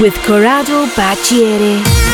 with Corrado Bacciere.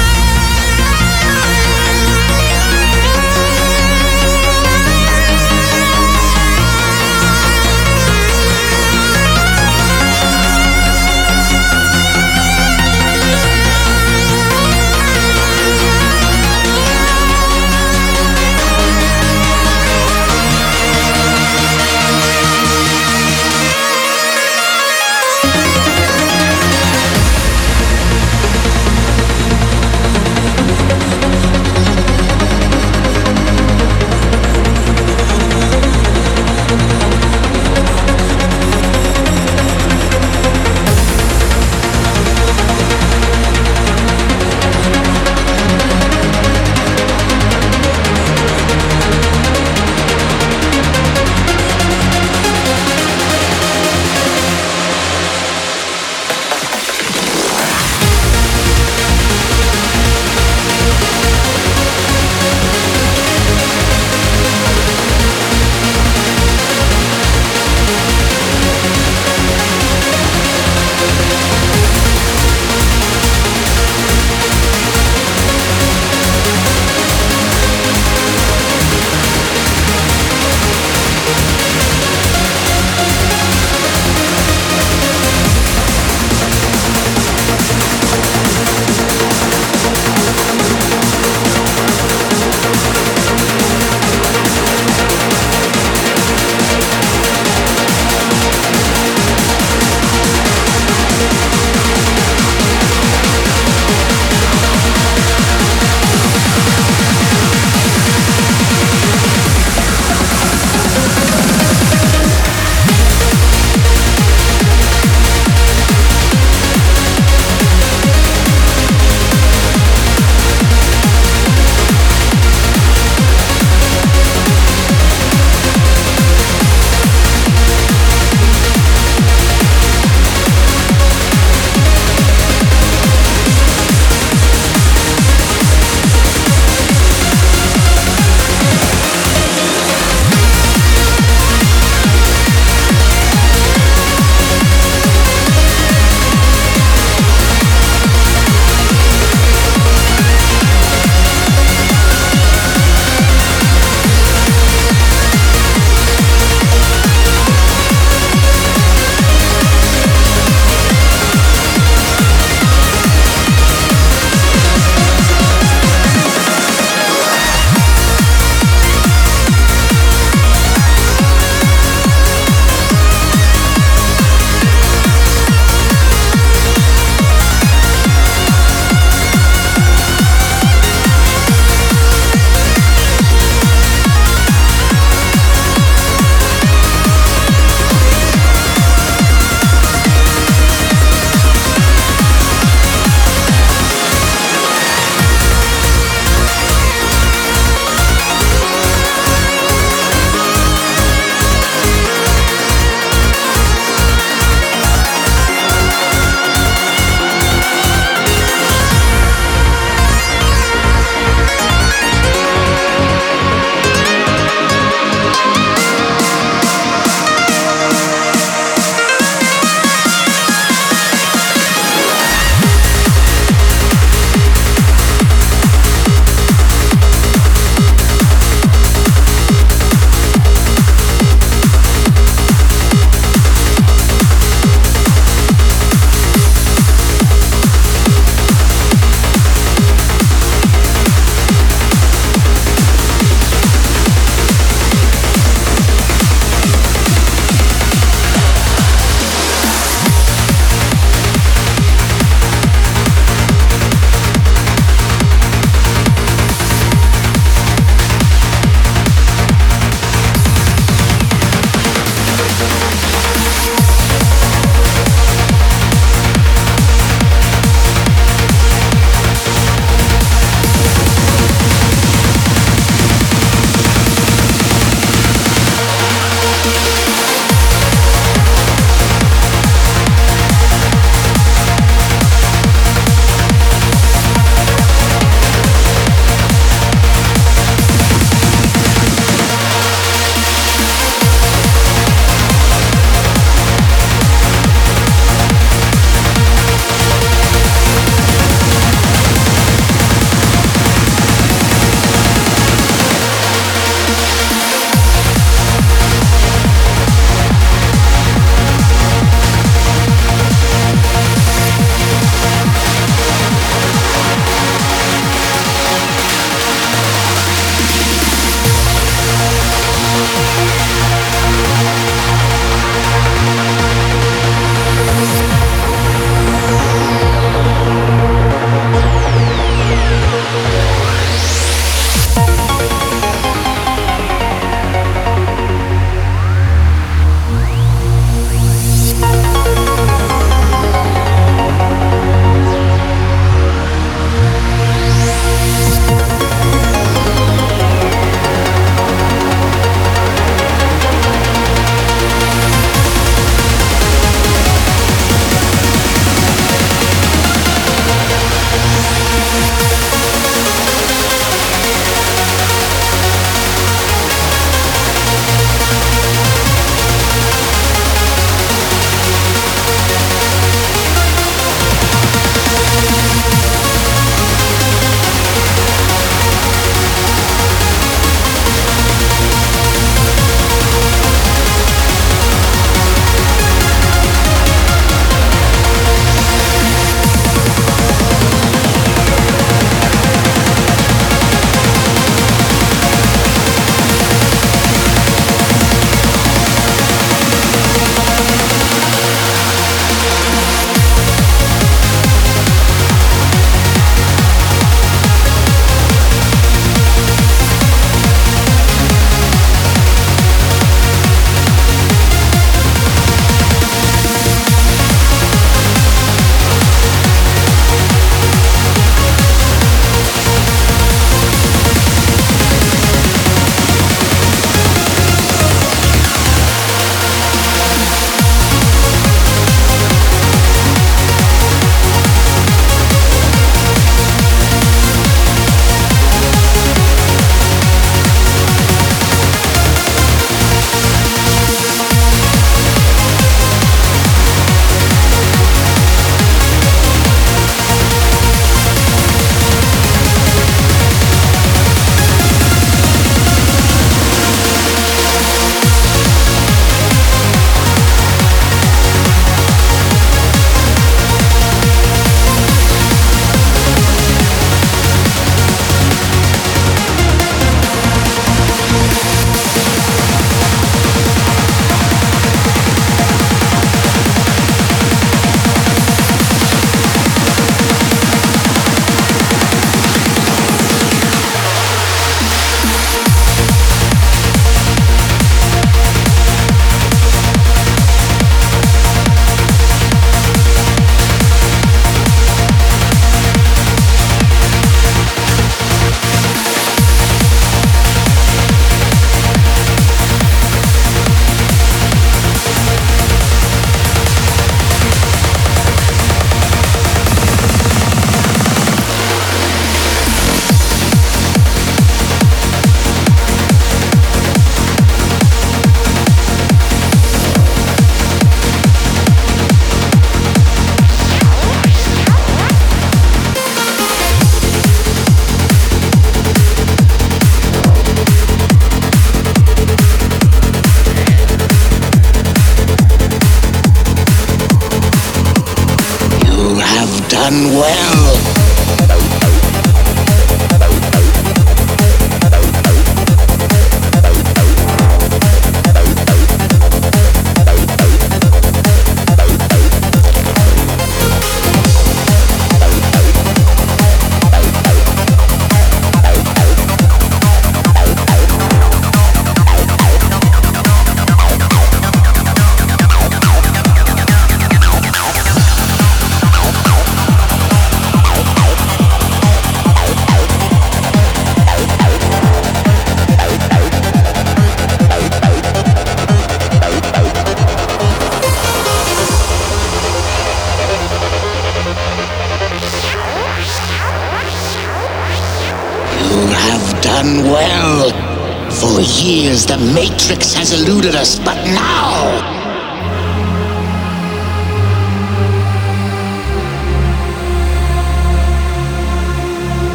Matrix has eluded us, but now.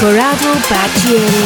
Corrado Baccieri.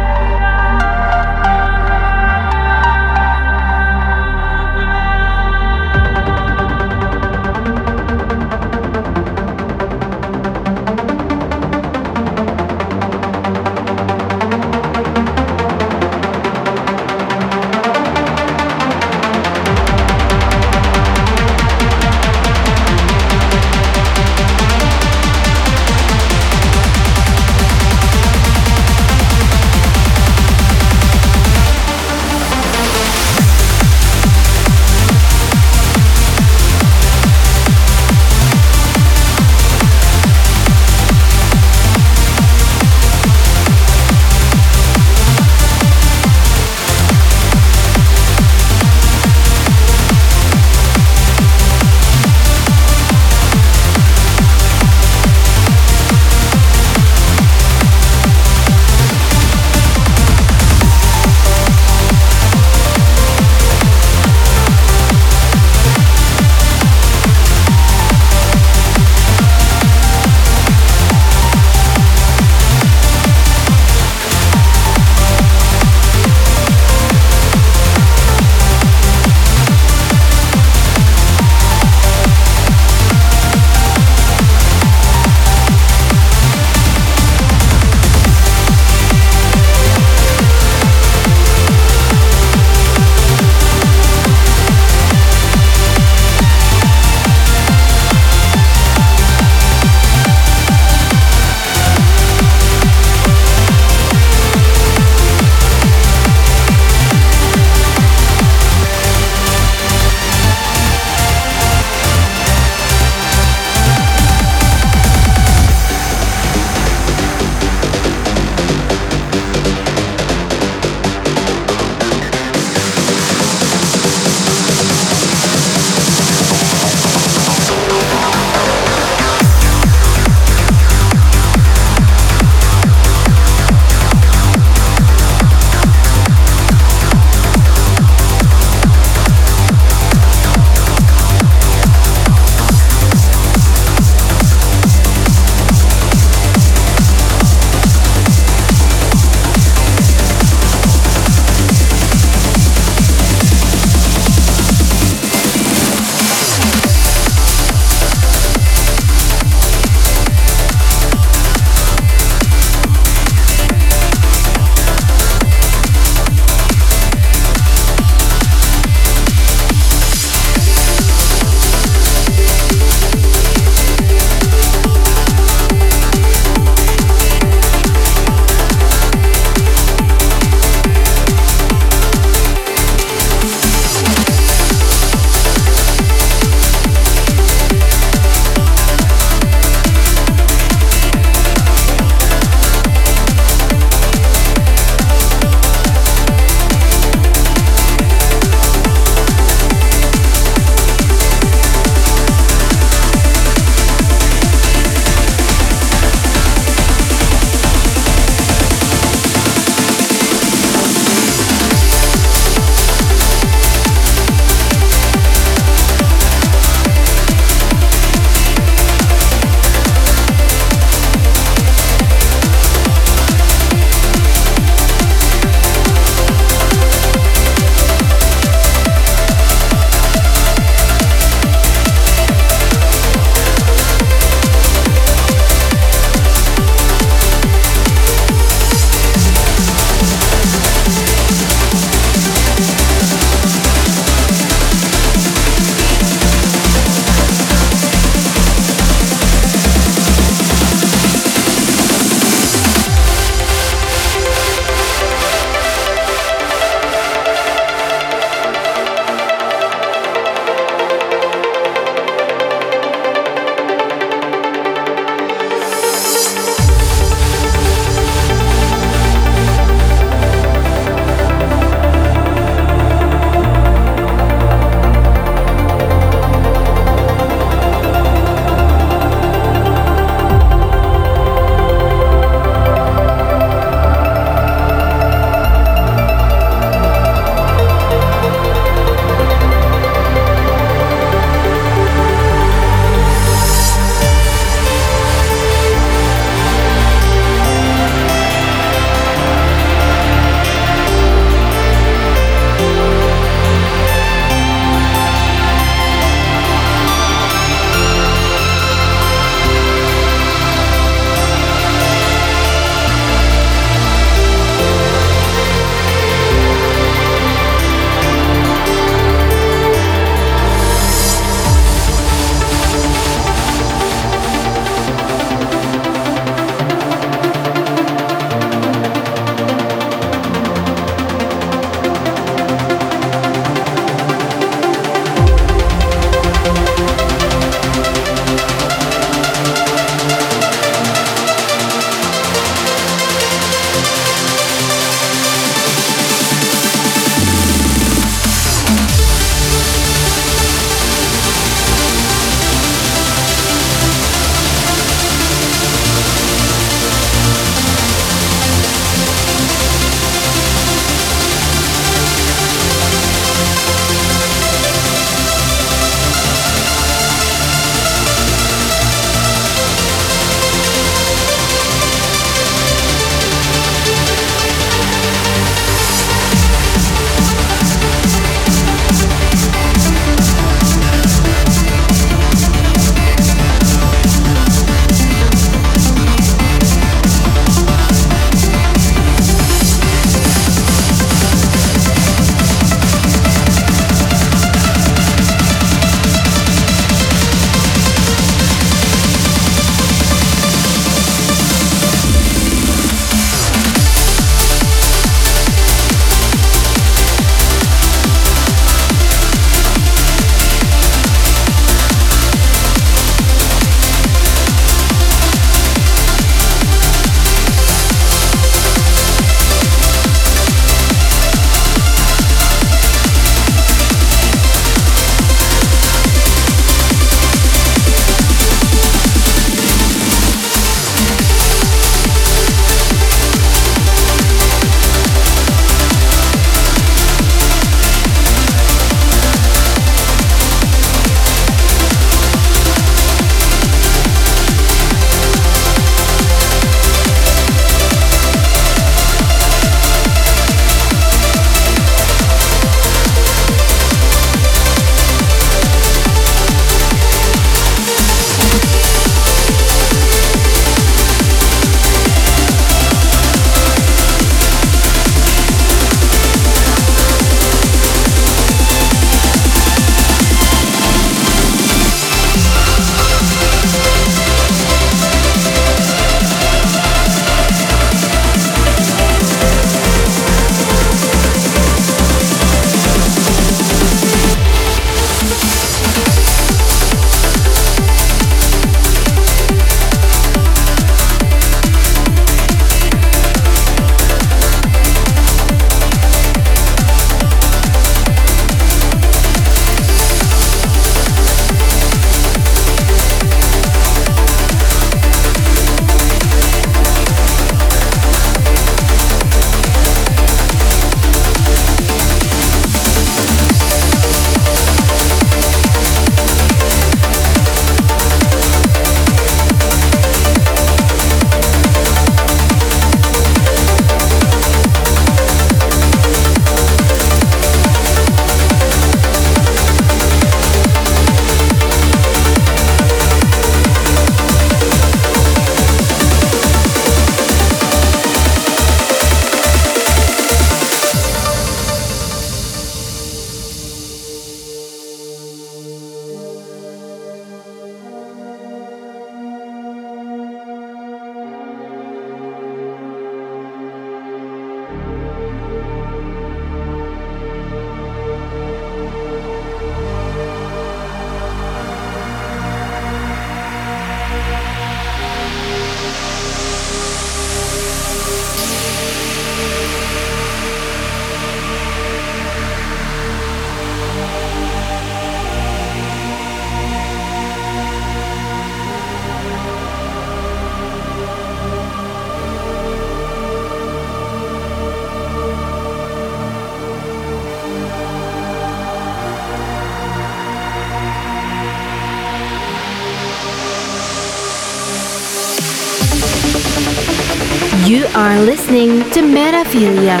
To Metaphilia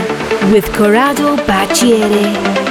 with Corrado Bacciere.